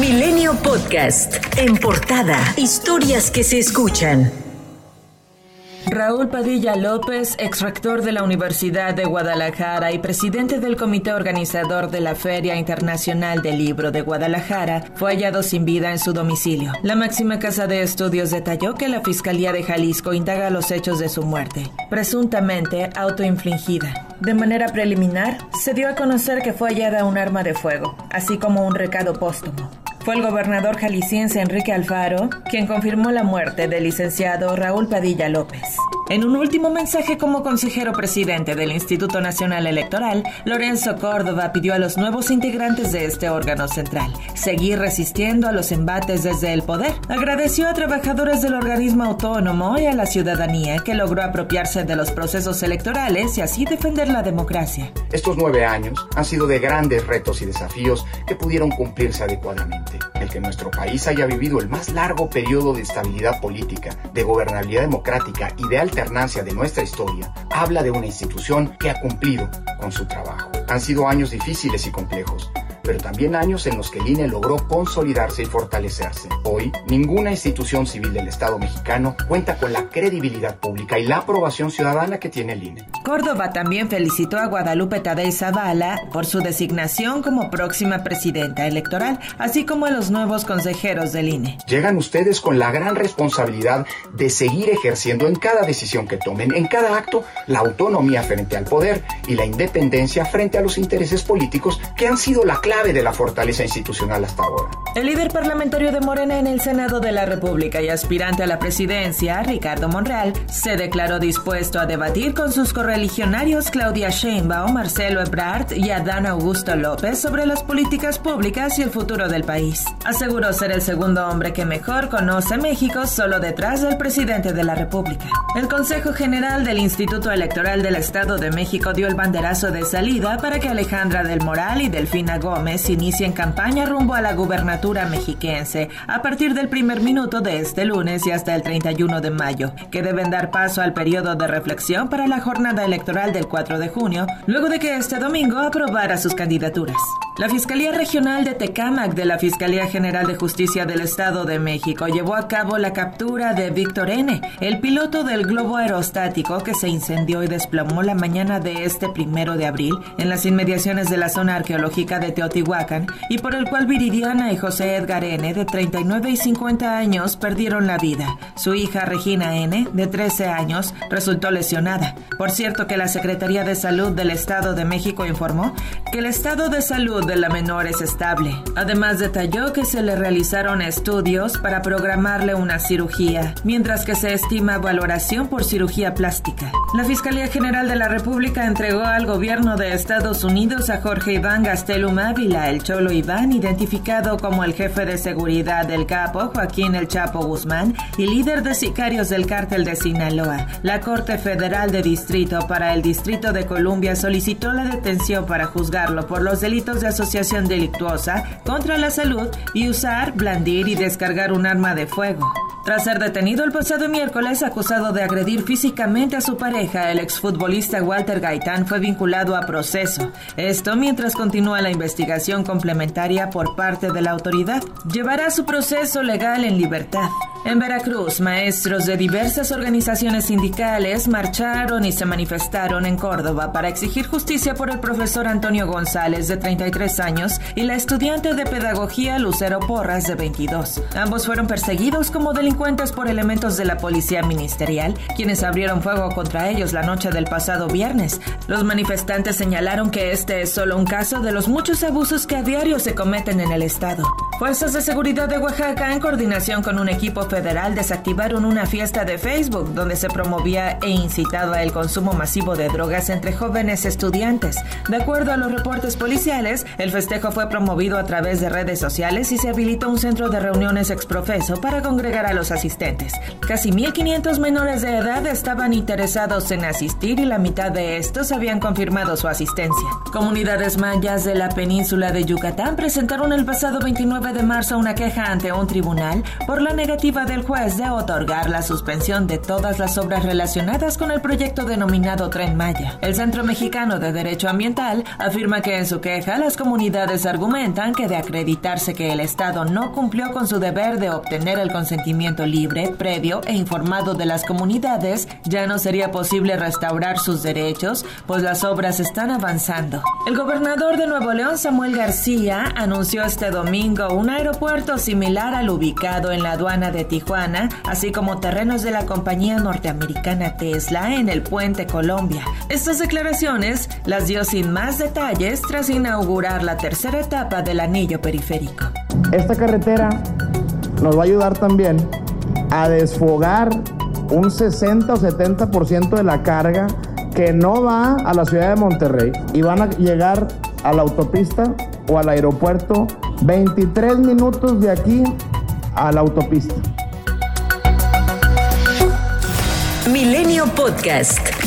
Milenio Podcast. En portada, historias que se escuchan. Raúl Padilla López, ex rector de la Universidad de Guadalajara y presidente del comité organizador de la Feria Internacional del Libro de Guadalajara, fue hallado sin vida en su domicilio. La máxima casa de estudios detalló que la Fiscalía de Jalisco indaga los hechos de su muerte, presuntamente autoinfligida. De manera preliminar, se dio a conocer que fue hallada un arma de fuego, así como un recado póstumo. Fue el gobernador jalisciense Enrique Alfaro quien confirmó la muerte del licenciado Raúl Padilla López. En un último mensaje como consejero presidente del Instituto Nacional Electoral, Lorenzo Córdoba pidió a los nuevos integrantes de este órgano central seguir resistiendo a los embates desde el poder. Agradeció a trabajadores del organismo autónomo y a la ciudadanía que logró apropiarse de los procesos electorales y así defender la democracia. Estos nueve años han sido de grandes retos y desafíos que pudieron cumplirse adecuadamente. El que nuestro país haya vivido el más largo periodo de estabilidad política, de gobernabilidad democrática y de alternancia de nuestra historia, habla de una institución que ha cumplido con su trabajo. Han sido años difíciles y complejos, pero también años en los que el INE logró consolidarse y fortalecerse. Hoy, ninguna institución civil del Estado mexicano cuenta con la credibilidad pública y la aprobación ciudadana que tiene el INE. Córdoba también felicitó a Guadalupe Tadei Zavala por su designación como próxima presidenta electoral, así como a los nuevos consejeros del INE. Llegan ustedes con la gran responsabilidad de seguir ejerciendo en cada decisión que tomen, en cada acto, la autonomía frente al poder y la independencia frente a los intereses políticos que han sido la clave de la fortaleza institucional hasta ahora. El líder parlamentario de Morena en el Senado de la República y aspirante a la presidencia, Ricardo Monreal, se declaró dispuesto a debatir con sus correligionarios Claudia Sheinbaum, Marcelo Ebrard y Adán Augusto López sobre las políticas públicas y el futuro del país. Aseguró ser el segundo hombre que mejor conoce México solo detrás del presidente de la República. El Consejo General del Instituto Electoral del Estado de México dio el banderazo de salida para que Alejandra del Moral y Delfina Gómez inicia en campaña rumbo a la gubernatura mexiquense a partir del primer minuto de este lunes y hasta el 31 de mayo, que deben dar paso al periodo de reflexión para la jornada electoral del 4 de junio, luego de que este domingo aprobara sus candidaturas. La Fiscalía Regional de Tecámac de la Fiscalía General de Justicia del Estado de México llevó a cabo la captura de Víctor N., el piloto del globo aerostático que se incendió y desplomó la mañana de este primero de abril en las inmediaciones de la zona arqueológica de Teotihuacán y por el cual Viridiana y José Edgar N., de 39 y 50 años, perdieron la vida. Su hija Regina N., de 13 años, resultó lesionada. Por cierto que la Secretaría de Salud del Estado de México informó que el estado de salud de la menor es estable. Además detalló que se le realizaron estudios para programarle una cirugía, mientras que se estima valoración por cirugía plástica. La Fiscalía General de la República entregó al gobierno de Estados Unidos a Jorge Iván Gastelum Ávila, el Cholo Iván, identificado como el jefe de seguridad del capo Joaquín El Chapo Guzmán y líder de sicarios del cártel de Sinaloa. La Corte Federal de Distrito para el Distrito de Columbia solicitó la detención para juzgarlo por los delitos de asociación delictuosa contra la salud y usar, blandir y descargar un arma de fuego. Tras ser detenido el pasado miércoles acusado de agredir físicamente a su pareja, el exfutbolista Walter Gaitán fue vinculado a proceso. Esto mientras continúa la investigación complementaria por parte de la autoridad. Llevará su proceso legal en libertad. En Veracruz, maestros de diversas organizaciones sindicales marcharon y se manifestaron en Córdoba para exigir justicia por el profesor Antonio González, de 33 años, y la estudiante de pedagogía Lucero Porras, de 22. Ambos fueron perseguidos como delincuentes por elementos de la policía ministerial, quienes abrieron fuego contra ellos la noche del pasado viernes. Los manifestantes señalaron que este es solo un caso de los muchos abusos que a diario se cometen en el Estado. Fuerzas de seguridad de Oaxaca, en coordinación con un equipo federal, desactivaron una fiesta de Facebook donde se promovía e incitaba el consumo masivo de drogas entre jóvenes estudiantes. De acuerdo a los reportes policiales, el festejo fue promovido a través de redes sociales y se habilitó un centro de reuniones exprofeso para congregar a los asistentes. Casi 1.500 menores de edad estaban interesados en asistir y la mitad de estos habían confirmado su asistencia. Comunidades mayas de la península de Yucatán presentaron el pasado 29 de marzo una queja ante un tribunal por la negativa del juez de otorgar la suspensión de todas las obras relacionadas con el proyecto denominado Tren Maya. El Centro Mexicano de Derecho Ambiental afirma que en su queja las comunidades argumentan que de acreditarse que el Estado no cumplió con su deber de obtener el consentimiento libre, previo e informado de las comunidades, ya no sería posible restaurar sus derechos, pues las obras están avanzando. El gobernador de Nuevo León, Samuel García, anunció este domingo un aeropuerto similar al ubicado en la aduana de Tijuana, así como terrenos de la compañía norteamericana Tesla en el puente Colombia. Estas declaraciones las dio sin más detalles tras inaugurar la tercera etapa del anillo periférico. Esta carretera nos va a ayudar también a desfogar un 60 o 70% de la carga que no va a la ciudad de Monterrey y van a llegar a la autopista o al aeropuerto 23 minutos de aquí a la autopista. Milenio Podcast.